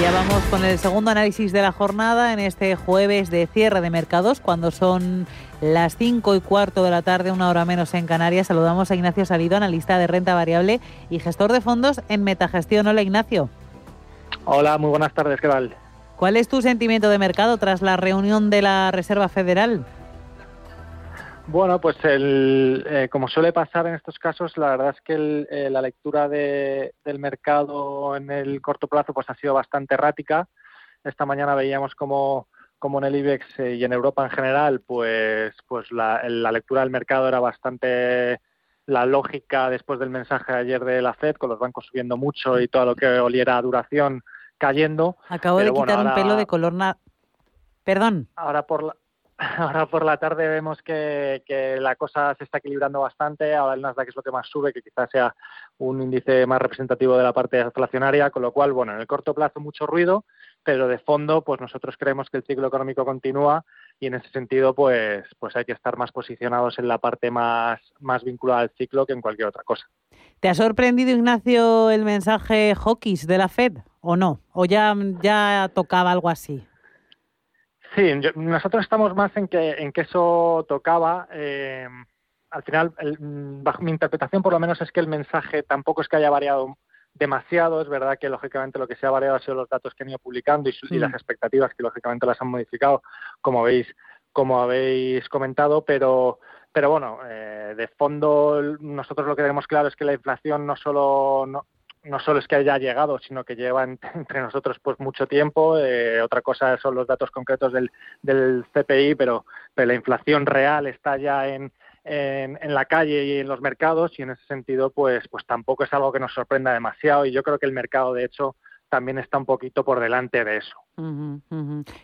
Ya vamos con el segundo análisis de la jornada en este jueves de cierre de mercados, cuando son las 5 y cuarto de la tarde, una hora menos en Canarias. Saludamos a Ignacio Salido, analista de renta variable y gestor de fondos en Metagestión. Hola Ignacio. Hola, muy buenas tardes, ¿qué tal? ¿Cuál es tu sentimiento de mercado tras la reunión de la Reserva Federal? Bueno, pues el, eh, como suele pasar en estos casos, la verdad es que eh, la lectura de, del mercado en el corto plazo pues ha sido bastante errática. Esta mañana veíamos como, como en el IBEX eh, y en Europa en general, pues, pues la, la, lectura del mercado era bastante la lógica después del mensaje de ayer de la Fed, con los bancos subiendo mucho y todo lo que oliera a duración cayendo. Acabo de quitar un pelo de color... Na... Perdón. Ahora por la, ahora por la tarde vemos que, la cosa se está equilibrando bastante. Ahora el Nasdaq es lo que más sube, que quizás sea un índice más representativo de la parte inflacionaria, con lo cual, bueno, en el corto plazo mucho ruido, pero de fondo, pues nosotros creemos que el ciclo económico continúa y en ese sentido, pues, pues hay que estar más posicionados en la parte más, más vinculada al ciclo que en cualquier otra cosa. ¿Te ha sorprendido, Ignacio, el mensaje Hawkins de la Fed o no? ¿O ya, ya tocaba algo así? Sí, nosotros estamos más en que, en que eso tocaba. Eh, al final, bajo mi interpretación, por lo menos, es que el mensaje tampoco es que haya variado demasiado. Es verdad que, lógicamente, lo que se ha variado ha sido los datos que han ido publicando y, las expectativas que, lógicamente, las han modificado, como habéis, como habéis comentado, pero pero bueno, eh, de fondo nosotros lo que tenemos claro es que la inflación no solo no, no solo es que haya llegado, sino que lleva entre nosotros pues mucho tiempo. Eh, otra cosa son los datos concretos del, CPI, pero, la inflación real está ya en, en, en, la calle y en los mercados y en ese sentido pues, pues tampoco es algo que nos sorprenda demasiado y yo creo que el mercado de hecho también está un poquito por delante de eso.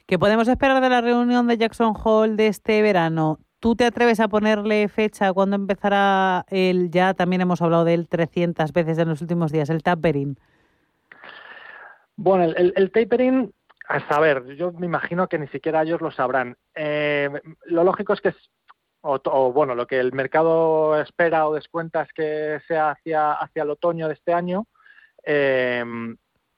¿Qué podemos esperar de la reunión de Jackson Hole de este verano? ¿Tú te atreves a ponerle fecha cuando empezará el, ya también hemos hablado de él 300 veces en los últimos días, el tapering? Bueno, el, tapering, a saber, yo me imagino que ni siquiera ellos lo sabrán. Eh, lo lógico es que, o, bueno, lo que el mercado espera o descuenta es que sea hacia, hacia el otoño de este año. Eh,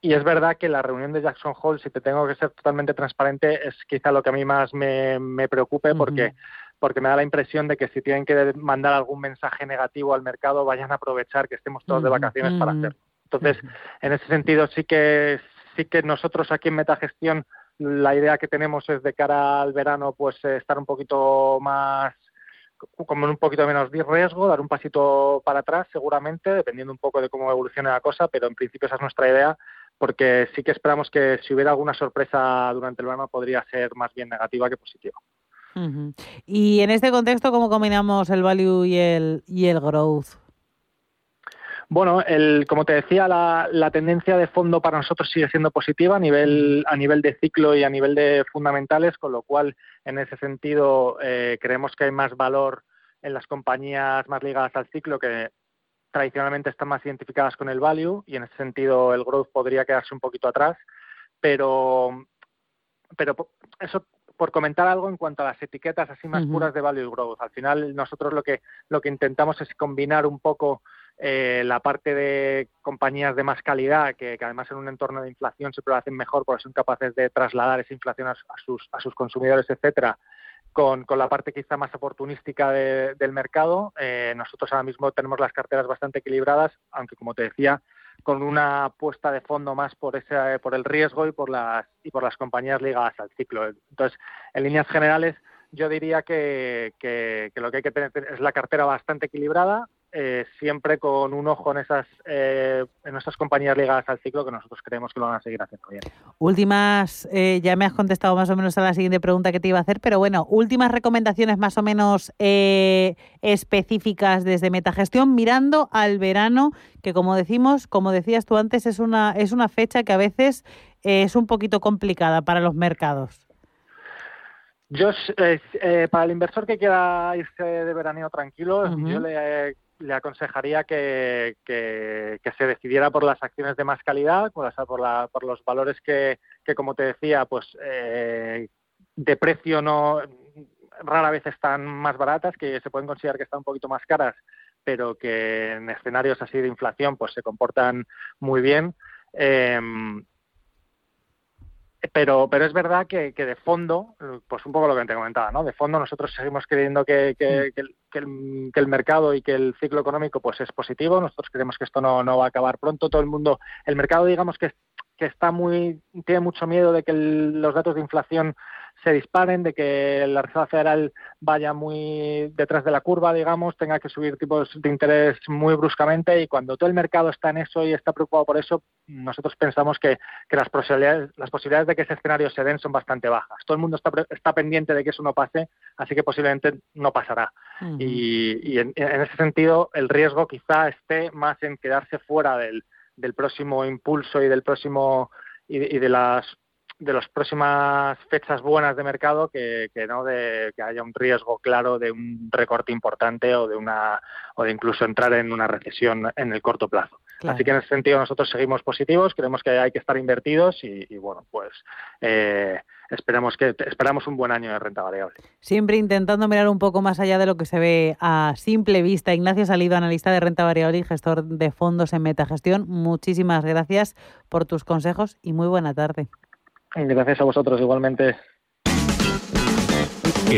y es verdad que la reunión de Jackson Hole, si te tengo que ser totalmente transparente, es quizá lo que a mí más me, me preocupe porque porque me da la impresión de que si tienen que mandar algún mensaje negativo al mercado, vayan a aprovechar que estemos todos de vacaciones para hacerlo. Entonces, en ese sentido, sí que, sí que nosotros aquí en Metagestión, la idea que tenemos es de cara al verano, pues eh, estar un poquito más con un poquito menos de riesgo, dar un pasito para atrás seguramente, dependiendo un poco de cómo evolucione la cosa, pero en principio esa es nuestra idea, porque sí que esperamos que si hubiera alguna sorpresa durante el verano podría ser más bien negativa que positiva. Y en este contexto, ¿cómo combinamos el value y el, y el growth? Bueno, el, como te decía, la, la, tendencia de fondo para nosotros sigue siendo positiva a nivel, a nivel de ciclo y a nivel de fundamentales, con lo cual, en ese sentido, eh, creemos que hay más valor en las compañías más ligadas al ciclo que tradicionalmente están más identificadas con el value y en ese sentido el growth podría quedarse un poquito atrás, pero pero eso por comentar algo en cuanto a las etiquetas así más puras de value growth. Al final nosotros lo que lo que intentamos es combinar un poco eh, la parte de compañías de más calidad, que, además en un entorno de inflación siempre lo hacen mejor porque son capaces de trasladar esa inflación a, sus, a sus consumidores, etcétera, con, con, la parte quizá más oportunística del mercado. Eh, nosotros ahora mismo tenemos las carteras bastante equilibradas, aunque como te decía, con una apuesta de fondo más por ese por el riesgo y por las y por las compañías ligadas al ciclo. Entonces, en líneas generales, yo diría que, que, lo que hay que tener es la cartera bastante equilibrada, eh, siempre con un ojo en esas eh, en nuestras compañías ligadas al ciclo que nosotros creemos que lo van a seguir haciendo bien. Últimas, eh, ya me has contestado más o menos a la siguiente pregunta que te iba a hacer, pero bueno, últimas recomendaciones más o menos específicas desde Metagestión mirando al verano, que como decimos, como decías tú antes, es una es una fecha que a veces es un poquito complicada para los mercados. Yo, eh, para el inversor que quiera irse de veraneo tranquilo, yo le, aconsejaría que, se decidiera por las acciones de más calidad, por, por, los valores que, como te decía, pues eh, de precio no rara vez están más baratas, que se pueden considerar que están un poquito más caras, pero que en escenarios así de inflación pues se comportan muy bien. Eh, pero, pero es verdad que, que, de fondo, pues un poco lo que te comentaba, ¿no? De fondo nosotros seguimos creyendo que, que, el, que, el, mercado y que el ciclo económico pues es positivo. Nosotros creemos que esto no, no va a acabar pronto. Todo el mundo, el mercado digamos que, que está muy, tiene mucho miedo de que los datos de inflación se disparen, de que la Reserva Federal vaya muy detrás de la curva, digamos, tenga que subir tipos de interés muy bruscamente y cuando todo el mercado está en eso y está preocupado por eso, nosotros pensamos que, las, posibilidades, las posibilidades de que ese escenario se den son bastante bajas. Todo el mundo está, está pendiente de que eso no pase, así que posiblemente no pasará. Y, en, ese sentido, el riesgo quizá esté más en quedarse fuera del, del próximo impulso y del próximo y de las de las próximas fechas buenas de mercado que, no de que haya un riesgo claro de un recorte importante o de una o de incluso entrar en una recesión en el corto plazo. Así que en ese sentido nosotros seguimos positivos, creemos que hay que estar invertidos y, bueno pues eh, esperamos que esperamos un buen año de renta variable. Siempre intentando mirar un poco más allá de lo que se ve a simple vista. Ignacio Salido, analista de renta variable y gestor de fondos en Metagestión. Muchísimas gracias por tus consejos y muy buena tarde. Gracias a vosotros igualmente.